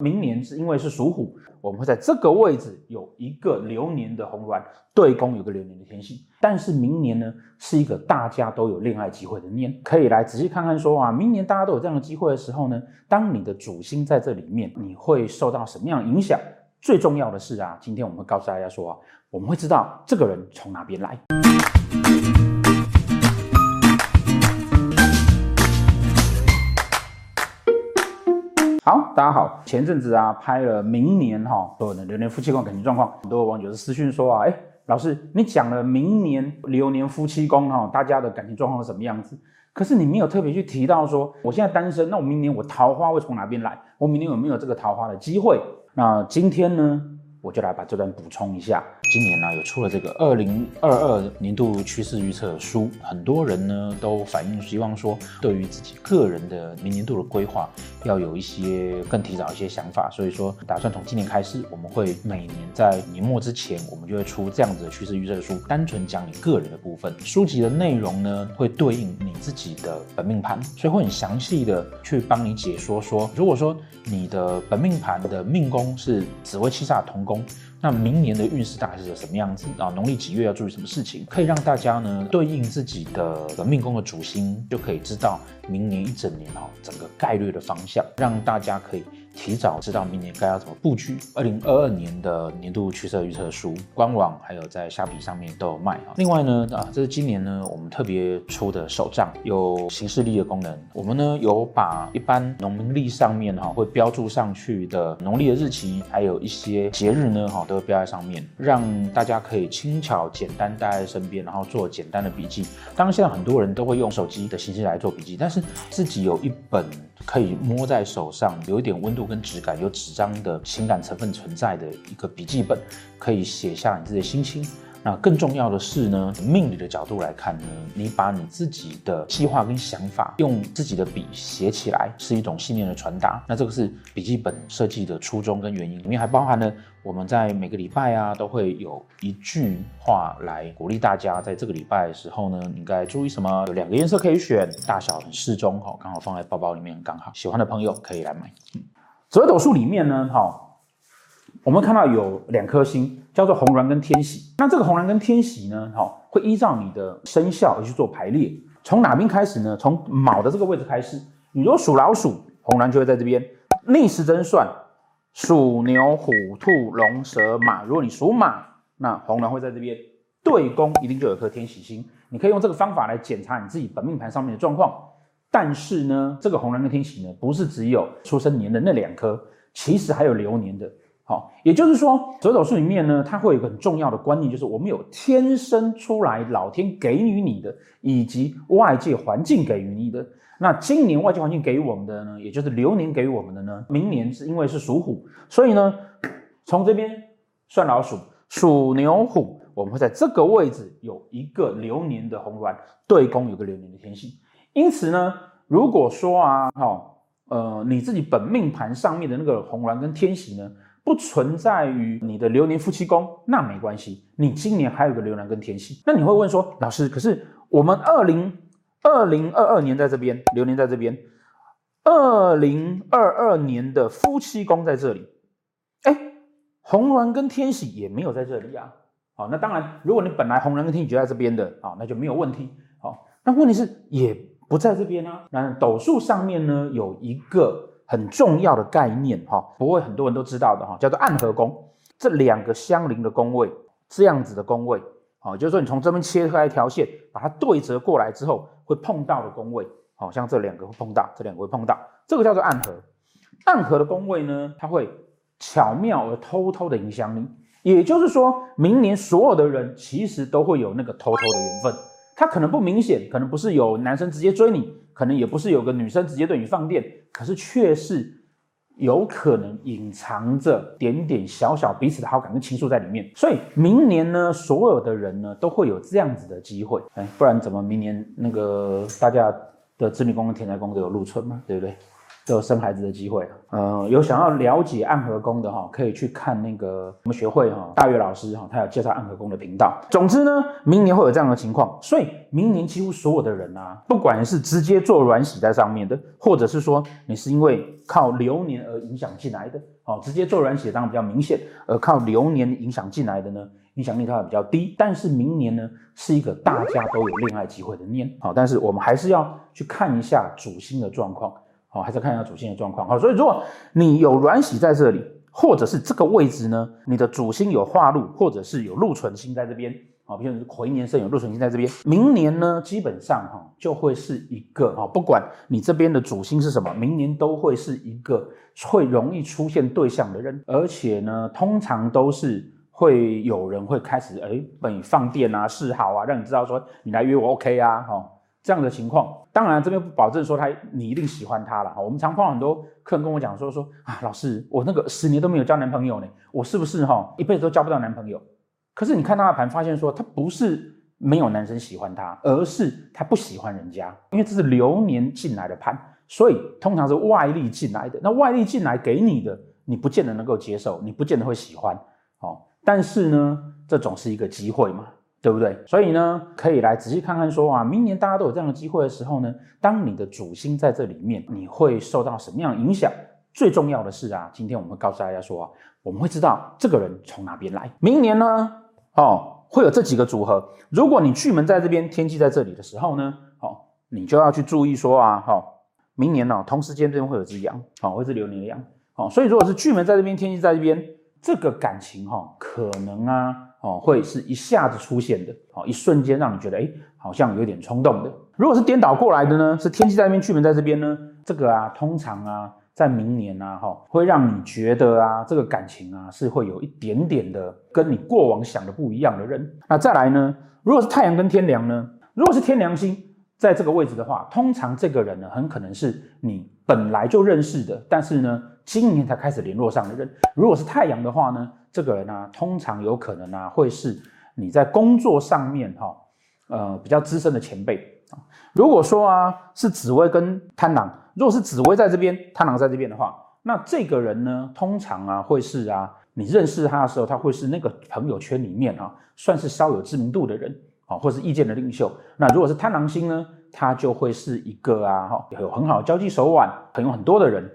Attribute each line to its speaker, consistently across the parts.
Speaker 1: 明年是因为是属虎，我们会在这个位置有一个流年的红鸾对宫，有个流年的天喜。但是明年呢，是一个大家都有恋爱机会的年，可以来仔细看看说啊，明年大家都有这样的机会的时候呢，当你的主星在这里面，你会受到什么样的影响？最重要的是啊，今天我们会告诉大家说啊，我们会知道这个人从哪边来。好，大家好。前阵子啊，拍了明年哈所有的流年夫妻宫感情状况，很多网友是私讯说啊，哎，老师，你讲了明年流年夫妻宫哈，大家的感情状况是什么样子？可是你没有特别去提到说，我现在单身，那我明年我桃花会从哪边来？我明年有没有这个桃花的机会？那今天呢，我就来把这段补充一下。今年呢、啊，有出了这个二零二二年度趋势预测书，很多人呢都反映希望说，对于自己个人的明年度的规划，要有一些更提早一些想法。所以说，打算从今年开始，我们会每年在年末之前，我们就会出这样子的趋势预测书，单纯讲你个人的部分。书籍的内容呢，会对应你自己的本命盘，所以会很详细的去帮你解说说，如果说你的本命盘的命宫是紫微七煞同宫。那明年的运势大概是什么样子啊？农历几月要注意什么事情？可以让大家呢对应自己的命宫的主星，就可以知道明年一整年哈整个概率的方向，让大家可以。提早知道明年该要怎么布局。二零二二年的年度趋势预测书，官网还有在虾皮上面都有卖啊。另外呢，啊，这是今年呢我们特别出的手账，有行事历的功能。我们呢有把一般农历上面哈会标注上去的农历的日期，还有一些节日呢哈都会标在上面，让大家可以轻巧简单带在身边，然后做简单的笔记。当然现在很多人都会用手机的形式来做笔记，但是自己有一本可以摸在手上，有一点温度。跟质感有纸张的情感成分存在的一个笔记本，可以写下你自己的心情。那更重要的是呢，命理的角度来看呢，你把你自己的计划跟想法用自己的笔写起来，是一种信念的传达。那这个是笔记本设计的初衷跟原因，里面还包含了我们在每个礼拜啊，都会有一句话来鼓励大家，在这个礼拜的时候呢，应该注意什么？有两个颜色可以选，大小很适中，哈，刚好放在包包里面刚好。喜欢的朋友可以来买。嗯紫微斗数里面呢，哈，我们看到有两颗星，叫做红鸾跟天喜。那这个红鸾跟天喜呢，哈，会依照你的生肖而去做排列。从哪边开始呢？从卯的这个位置开始。你如果属老鼠，红鸾就会在这边。逆时针算，属牛、虎、兔、龙、蛇、马。如果你属马，那红鸾会在这边。对宫一定就有颗天喜星。你可以用这个方法来检查你自己本命盘上面的状况。但是呢，这个红鸾跟天喜呢，不是只有出生年的那两颗，其实还有流年的。好，也就是说，折斗数里面呢，它会有一个很重要的观念，就是我们有天生出来老天给予你的，以及外界环境给予你的。那今年外界环境给予我们的呢，也就是流年给予我们的呢，明年是因为是属虎，所以呢，从这边算老鼠、属牛、虎，我们会在这个位置有一个流年的红鸾对宫，有个流年的天喜。因此呢，如果说啊，哈，呃，你自己本命盘上面的那个红鸾跟天喜呢，不存在于你的流年夫妻宫，那没关系，你今年还有个流年跟天喜。那你会问说，老师，可是我们二零二零二二年在这边，流年在这边，二零二二年的夫妻宫在这里，哎，红鸾跟天喜也没有在这里啊。好，那当然，如果你本来红鸾跟天喜就在这边的啊，那就没有问题。好，那问题是也。不在这边啊。那斗数上面呢，有一个很重要的概念哈，不会很多人都知道的哈，叫做暗合宫。这两个相邻的宫位，这样子的宫位，哦，就是说你从这边切开一条线，把它对折过来之后，会碰到的宫位，好像这两个会碰到，这两个会碰到，这个叫做暗合。暗合的宫位呢，它会巧妙而偷偷的影响你，也就是说明年所有的人其实都会有那个偷偷的缘分。他可能不明显，可能不是有男生直接追你，可能也不是有个女生直接对你放电，可是却是有可能隐藏着点点小小彼此的好感跟情愫在里面。所以明年呢，所有的人呢都会有这样子的机会，哎，不然怎么明年那个大家的子女宫跟田宅宫都有入春嘛，对不对？有生孩子的机会。呃，有想要了解暗合宫的哈，可以去看那个我们学会哈大岳老师哈，他有介绍暗合宫的频道。总之呢，明年会有这样的情况，所以明年几乎所有的人啊，不管是直接做软洗在上面的，或者是说你是因为靠流年而影响进来的，哦，直接做软洗当然比较明显，而靠流年影响进来的呢？影响力它比较低，但是明年呢是一个大家都有恋爱机会的年，好，但是我们还是要去看一下主星的状况，好，还是看一下主星的状况，好，所以如果你有软喜在这里，或者是这个位置呢，你的主星有化禄，或者是有禄存星在这边，啊，比如说癸年生有禄存星在这边，明年呢基本上哈就会是一个哈，不管你这边的主星是什么，明年都会是一个会容易出现对象的人，而且呢通常都是。会有人会开始哎，帮你放电啊，示好啊，让你知道说你来约我 OK 啊，哈、哦，这样的情况。当然这边不保证说他你一定喜欢他了。我们常碰到很多客人跟我讲说说啊，老师，我那个十年都没有交男朋友呢，我是不是哈、一辈子都交不到男朋友？可是你看他的盘，发现说他不是没有男生喜欢他，而是他不喜欢人家，因为这是流年进来的盘，所以通常是外力进来的。那外力进来给你的，你不见得能够接受，你不见得会喜欢，哦。但是呢，这总是一个机会嘛，对不对？所以呢，可以来仔细看看说啊，明年大家都有这样的机会的时候呢，当你的主星在这里面，你会受到什么样的影响？最重要的是啊，今天我们会告诉大家说啊，我们会知道这个人从哪边来。明年呢，哦，会有这几个组合。如果你巨门在这边，天机在这里的时候呢，哦，你就要去注意说啊，哦，明年呢、同时间这边会有只羊，好、哦，会是流年羊，哦，所以如果是巨门在这边，天机在这边。这个感情哈，可能啊，哦，会是一下子出现的，哦，一瞬间让你觉得，哎，好像有点冲动的。如果是颠倒过来的呢，是天机在那边，巨门在这边呢，这个啊，通常啊，在明年啊，哈，会让你觉得啊，这个感情啊，是会有一点点的跟你过往想的不一样的人。那再来呢，如果是太阳跟天梁呢，如果是天梁星在这个位置的话，通常这个人呢，很可能是你本来就认识的，但是呢。今年才开始联络上的人，如果是太阳的话呢，这个人呢、通常有可能啊，会是你在工作上面哈，呃，比较资深的前辈啊。如果说啊，是紫薇跟贪狼，如果是紫薇在这边，贪狼在这边的话，那这个人呢，通常啊，会是啊，你认识他的时候，他会是那个朋友圈里面啊，算是稍有知名度的人啊，或是意见的领袖。那如果是贪狼星呢，他就会是一个啊，哈，有很好交际手腕，朋友很多的人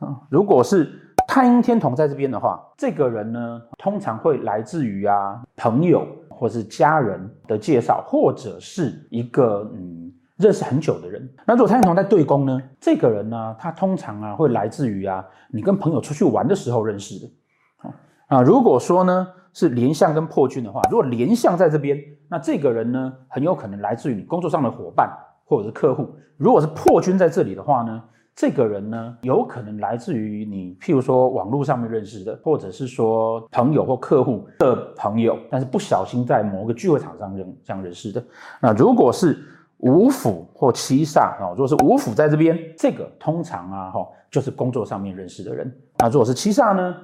Speaker 1: 啊。如果是太阴天同在这边的话，这个人呢，通常会来自于啊朋友或是家人的介绍，或者是一个嗯认识很久的人。那如果太阴同在对宫呢，这个人呢，他通常啊会来自于啊你跟朋友出去玩的时候认识的。啊，如果说呢是连相跟破军的话，如果连相在这边，那这个人呢很有可能来自于你工作上的伙伴或者是客户。如果是破军在这里的话呢，这个人呢，有可能来自于你，譬如说网络上面认识的，或者是说朋友或客户的朋友，但是不小心在某个聚会场上认这样认识的。那如果是五府或七煞啊，如果是五府在这边，这个通常啊，哈，就是工作上面认识的人。那如果是七煞呢，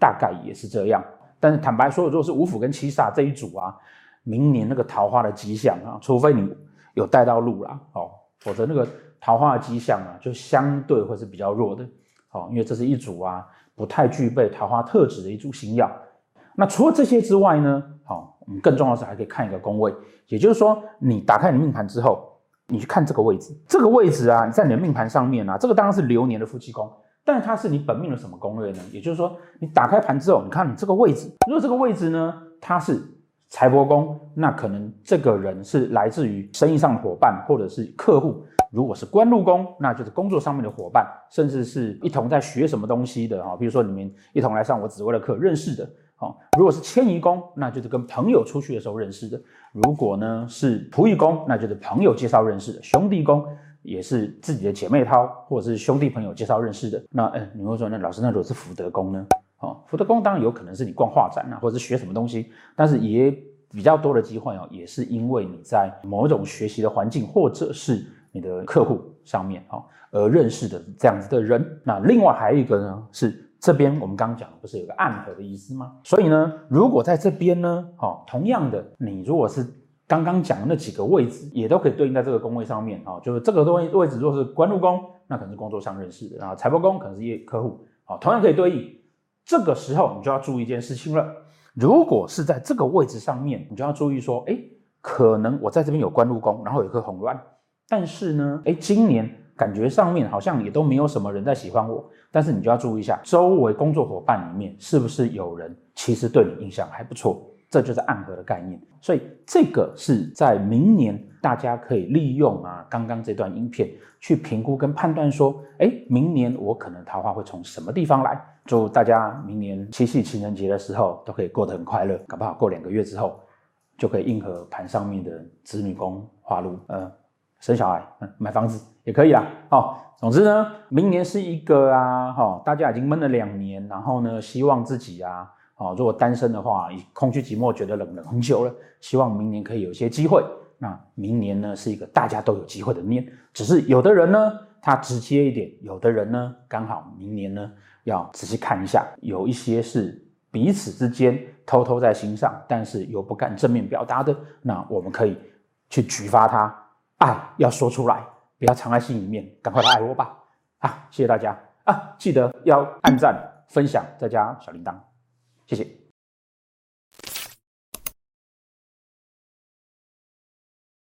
Speaker 1: 大概也是这样。但是坦白说，如果是五府跟七煞这一组啊，明年那个桃花的迹象啊，除非你有带到路啦，哦，否则那个。桃花的迹象啊，就相对会是比较弱的，好，因为这是一组啊不太具备桃花特质的一组星曜。那除了这些之外呢，好，我们更重要的是还可以看一个宫位，也就是说，你打开你命盘之后，你去看这个位置，这个位置啊，在你的命盘上面啊，这个当然是流年的夫妻宫，但是它是你本命的什么宫位呢？也就是说，你打开盘之后，你看你这个位置，如果这个位置呢，它是财帛宫，那可能这个人是来自于生意上的伙伴或者是客户。如果是官禄宫，那就是工作上面的伙伴，甚至是一同在学什么东西的哈，比如说你们一同来上我紫微的课认识的。好，如果是迁移宫，那就是跟朋友出去的时候认识的。如果呢是仆役宫，那就是朋友介绍认识的。兄弟宫也是自己的姐妹淘或者是兄弟朋友介绍认识的。那哎，你会说那老师，那如果是福德宫呢？好，福德宫当然有可能是你逛画展啊，或者是学什么东西，但是也比较多的机会哦，也是因为你在某种学习的环境，或者是。你的客户上面哈，而认识的这样子的人，那另外还有一个呢，是这边我们刚刚讲不是有个暗合的意思吗？所以呢，如果在这边呢，哈，同样的，你如果是刚刚讲的那几个位置，也都可以对应在这个宫位上面哦，就是这个东西位置，如果是官禄宫，那可能是工作上认识的啊，财帛宫可能是业客户，好，同样可以对应。这个时候你就要注意一件事情了，如果是在这个位置上面，你就要注意说，哎，可能我在这边有官禄宫，然后有一颗红鸾，但是呢，哎，今年感觉上面好像也都没有什么人在喜欢我，但是你就要注意一下，周围工作伙伴里面是不是有人其实对你印象还不错。这就是暗合的概念，所以这个是在明年大家可以利用啊，刚刚这段影片去评估跟判断说，哎，明年我可能桃花会从什么地方来？祝大家明年七夕情人节的时候都可以过得很快乐，搞不好过两个月之后就可以应和盘上面的子女宫化禄，呃，生小孩，嗯，买房子也可以啦。哦，总之呢，明年是一个啊，哈、哦，大家已经闷了两年，然后呢，希望自己啊。哦，如果单身的话，空虚寂寞，觉得冷了很久了，希望明年可以有些机会。那明年呢，是一个大家都有机会的年，只是有的人呢，他直接一点；有的人呢，刚好明年呢，要仔细看一下，有一些是彼此之间偷偷在心上，但是又不敢正面表达的，那我们可以去举发他，爱要说出来，不要藏在心里面，赶快来爱我吧！啊，谢谢大家啊，记得要按赞、分享，再加小铃铛。谢谢。